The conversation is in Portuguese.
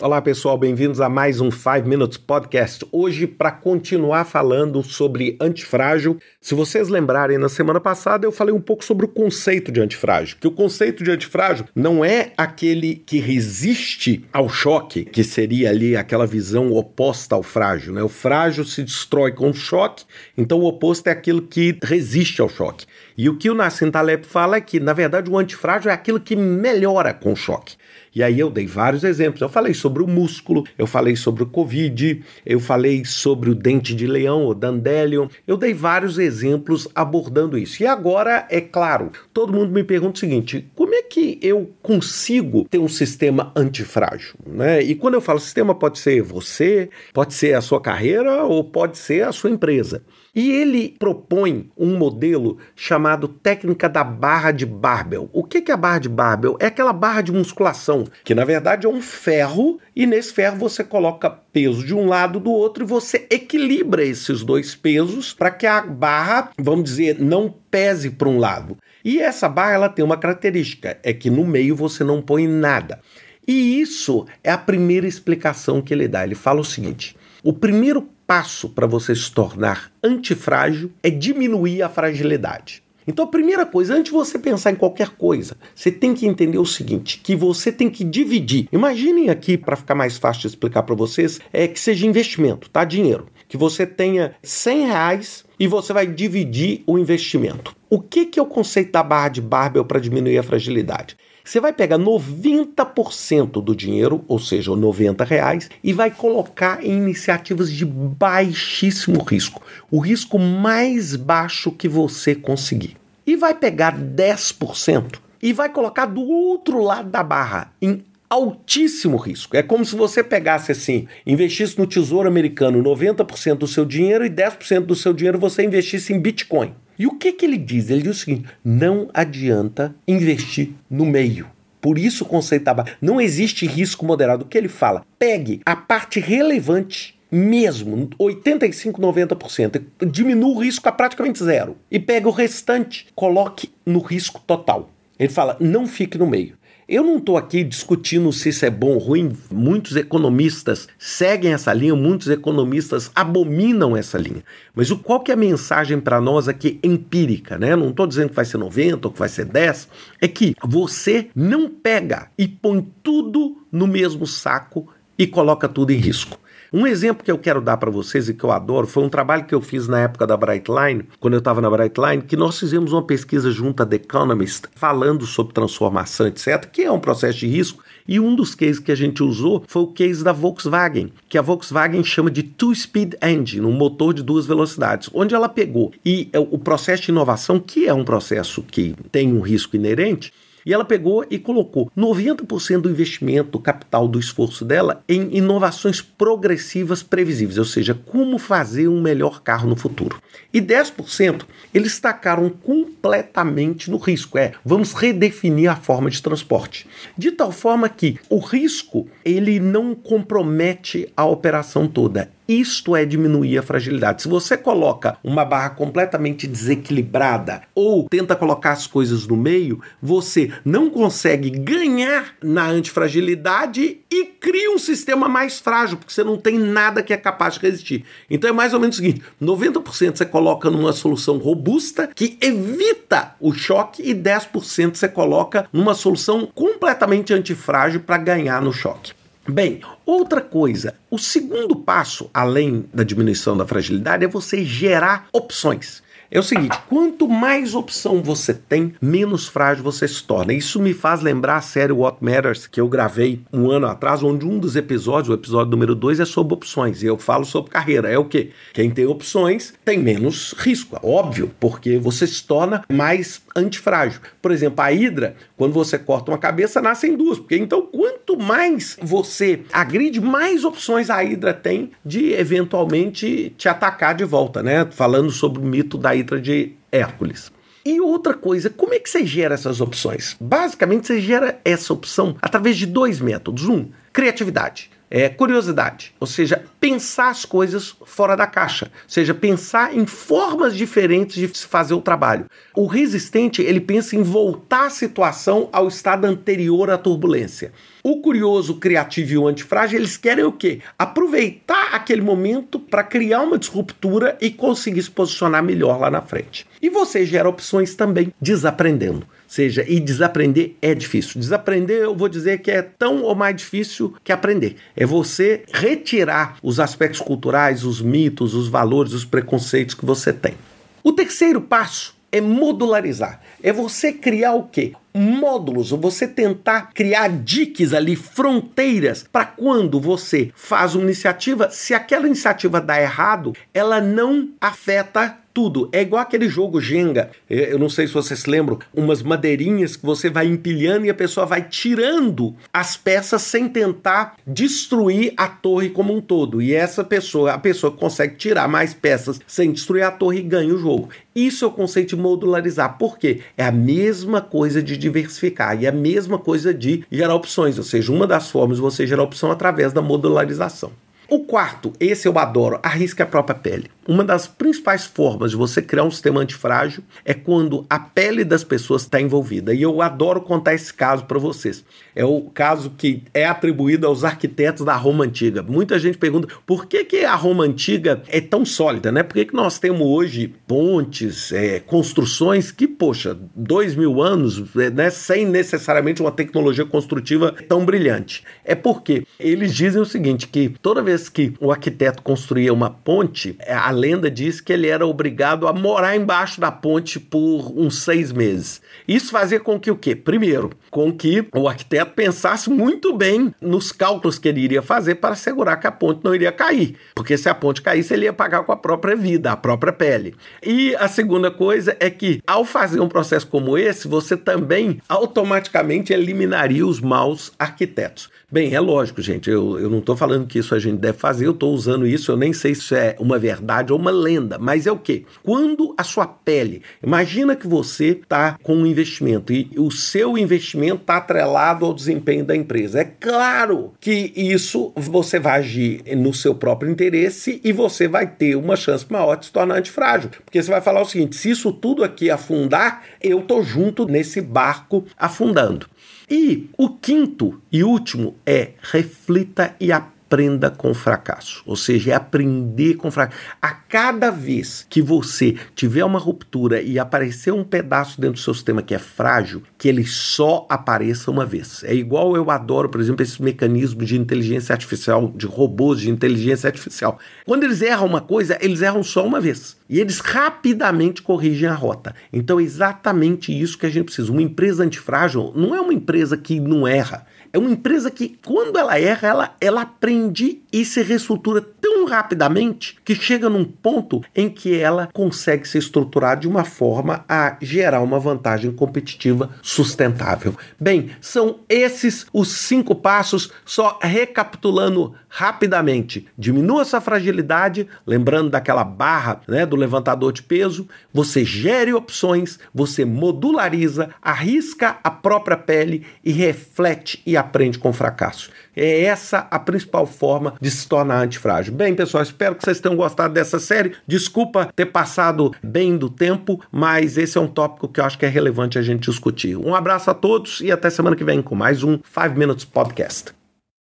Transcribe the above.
Olá pessoal, bem-vindos a mais um 5 Minutes Podcast. Hoje, para continuar falando sobre antifrágil, se vocês lembrarem, na semana passada eu falei um pouco sobre o conceito de antifrágil. Que o conceito de antifrágil não é aquele que resiste ao choque, que seria ali aquela visão oposta ao frágil. Né? O frágil se destrói com o choque, então o oposto é aquilo que resiste ao choque. E o que o Nassim Taleb fala é que, na verdade, o antifrágil é aquilo que melhora com o choque. E aí eu dei vários exemplos. Eu falei sobre o músculo, eu falei sobre o Covid, eu falei sobre o dente de leão, o dandelion. Eu dei vários exemplos abordando isso. E agora, é claro, todo mundo me pergunta o seguinte: como é que eu consigo ter um sistema antifrágil? Né? E quando eu falo sistema, pode ser você, pode ser a sua carreira ou pode ser a sua empresa. E ele propõe um modelo chamado técnica da barra de Barbell. O que é a barra de Barbell? É aquela barra de musculação, que na verdade é um ferro, e nesse ferro você coloca peso de um lado do outro e você equilibra esses dois pesos para que a barra, vamos dizer, não pese para um lado. E essa barra ela tem uma característica, é que no meio você não põe nada. E isso é a primeira explicação que ele dá. Ele fala o seguinte: o primeiro passo para você se tornar antifrágil é diminuir a fragilidade. Então, a primeira coisa, antes de você pensar em qualquer coisa, você tem que entender o seguinte: que você tem que dividir. Imaginem aqui, para ficar mais fácil de explicar para vocês, é que seja investimento, tá? Dinheiro. Que você tenha 100 reais e você vai dividir o investimento. O que, que é o conceito da barra de Barbell para diminuir a fragilidade? Você vai pegar 90% do dinheiro, ou seja, 90 reais, e vai colocar em iniciativas de baixíssimo risco, o risco mais baixo que você conseguir. E vai pegar 10% e vai colocar do outro lado da barra, em altíssimo risco. É como se você pegasse assim, investisse no Tesouro Americano 90% do seu dinheiro e 10% do seu dinheiro você investisse em Bitcoin. E o que, que ele diz? Ele diz o seguinte: não adianta investir no meio. Por isso o conceito da não existe risco moderado. O que ele fala? Pegue a parte relevante mesmo, 85, 90%, diminua o risco a praticamente zero e pega o restante, coloque no risco total. Ele fala: não fique no meio. Eu não estou aqui discutindo se isso é bom ou ruim. Muitos economistas seguem essa linha, muitos economistas abominam essa linha. Mas o, qual que é a mensagem para nós aqui empírica, né? Não estou dizendo que vai ser 90 ou que vai ser 10. É que você não pega e põe tudo no mesmo saco e coloca tudo em risco. Um exemplo que eu quero dar para vocês e que eu adoro foi um trabalho que eu fiz na época da Brightline, quando eu estava na Brightline, que nós fizemos uma pesquisa junto a The Economist falando sobre transformação, etc., que é um processo de risco. E um dos cases que a gente usou foi o case da Volkswagen, que a Volkswagen chama de two-speed engine, um motor de duas velocidades, onde ela pegou e é o processo de inovação, que é um processo que tem um risco inerente, e ela pegou e colocou 90% do investimento, capital, do esforço dela em inovações progressivas previsíveis, ou seja, como fazer um melhor carro no futuro. E 10% eles tacaram completamente no risco, é, vamos redefinir a forma de transporte. De tal forma que o risco, ele não compromete a operação toda, isto é diminuir a fragilidade. Se você coloca uma barra completamente desequilibrada ou tenta colocar as coisas no meio, você não consegue ganhar na antifragilidade e cria um sistema mais frágil, porque você não tem nada que é capaz de resistir. Então é mais ou menos o seguinte: 90% você coloca numa solução robusta que evita o choque e 10% você coloca numa solução completamente antifrágil para ganhar no choque. Bem, outra coisa, o segundo passo, além da diminuição da fragilidade, é você gerar opções. É o seguinte: quanto mais opção você tem, menos frágil você se torna. Isso me faz lembrar a série What Matters que eu gravei um ano atrás, onde um dos episódios, o episódio número 2, é sobre opções. E eu falo sobre carreira. É o quê? Quem tem opções tem menos risco, é óbvio, porque você se torna mais antifrágil. Por exemplo, a hidra, quando você corta uma cabeça, nascem duas. Porque então, quanto mais você agride, mais opções a hidra tem de eventualmente te atacar de volta, né? Falando sobre o mito da hidra de Hércules. E outra coisa, como é que você gera essas opções? Basicamente, você gera essa opção através de dois métodos. Um, criatividade. É curiosidade, ou seja, pensar as coisas fora da caixa, ou seja, pensar em formas diferentes de se fazer o trabalho. O resistente, ele pensa em voltar a situação ao estado anterior à turbulência. O curioso, criativo e o antifrágil, eles querem o quê? Aproveitar aquele momento para criar uma disruptura e conseguir se posicionar melhor lá na frente. E você gera opções também desaprendendo seja, e desaprender é difícil. Desaprender, eu vou dizer que é tão ou mais difícil que aprender. É você retirar os aspectos culturais, os mitos, os valores, os preconceitos que você tem. O terceiro passo é modularizar. É você criar o quê? Módulos, você tentar criar diques ali, fronteiras, para quando você faz uma iniciativa, se aquela iniciativa dá errado, ela não afeta tudo. É igual aquele jogo Jenga. Eu não sei se vocês se lembram, umas madeirinhas que você vai empilhando e a pessoa vai tirando as peças sem tentar destruir a torre como um todo. E essa pessoa, a pessoa que consegue tirar mais peças sem destruir a torre, ganha o jogo. Isso é o conceito de modularizar. Por quê? É a mesma coisa de diversificar e é a mesma coisa de gerar opções. Ou seja, uma das formas você gerar opção através da modularização. O quarto, esse eu adoro, arrisque a própria pele. Uma das principais formas de você criar um sistema antifrágil é quando a pele das pessoas está envolvida. E eu adoro contar esse caso para vocês. É o caso que é atribuído aos arquitetos da Roma Antiga. Muita gente pergunta por que, que a Roma Antiga é tão sólida, né? Por que, que nós temos hoje pontes, é, construções que, poxa, dois mil anos, é, né, sem necessariamente uma tecnologia construtiva tão brilhante? É porque eles dizem o seguinte, que toda vez que o arquiteto construía uma ponte, a lenda diz que ele era obrigado a morar embaixo da ponte por uns seis meses. Isso fazia com que o quê? Primeiro, com que o arquiteto pensasse muito bem nos cálculos que ele iria fazer para assegurar que a ponte não iria cair. Porque se a ponte caísse, ele ia pagar com a própria vida, a própria pele. E a segunda coisa é que, ao fazer um processo como esse, você também automaticamente eliminaria os maus arquitetos. Bem, é lógico, gente, eu, eu não estou falando que isso a gente deve fazer, eu estou usando isso, eu nem sei se é uma verdade ou uma lenda, mas é o quê? Quando a sua pele, imagina que você está com um investimento e o seu investimento está atrelado ao desempenho da empresa. É claro que isso você vai agir no seu próprio interesse e você vai ter uma chance maior de se tornar antifrágil. Porque você vai falar o seguinte: se isso tudo aqui afundar, eu tô junto nesse barco afundando. E o quinto e último é reflita e aprenda aprenda com fracasso. Ou seja, é aprender com fracasso. A cada vez que você tiver uma ruptura e aparecer um pedaço dentro do seu sistema que é frágil, que ele só apareça uma vez. É igual eu adoro, por exemplo, esse mecanismo de inteligência artificial, de robôs de inteligência artificial. Quando eles erram uma coisa, eles erram só uma vez. E eles rapidamente corrigem a rota. Então é exatamente isso que a gente precisa. Uma empresa antifrágil não é uma empresa que não erra é uma empresa que, quando ela erra, ela, ela aprende e se reestrutura rapidamente que chega num ponto em que ela consegue se estruturar de uma forma a gerar uma vantagem competitiva sustentável. Bem, são esses os cinco passos, só recapitulando rapidamente. Diminua essa fragilidade, lembrando daquela barra né, do levantador de peso, você gere opções, você modulariza, arrisca a própria pele e reflete e aprende com fracasso. É essa a principal forma de se tornar antifrágil. Pessoal, espero que vocês tenham gostado dessa série. Desculpa ter passado bem do tempo, mas esse é um tópico que eu acho que é relevante a gente discutir. Um abraço a todos e até semana que vem com mais um 5 Minutes Podcast.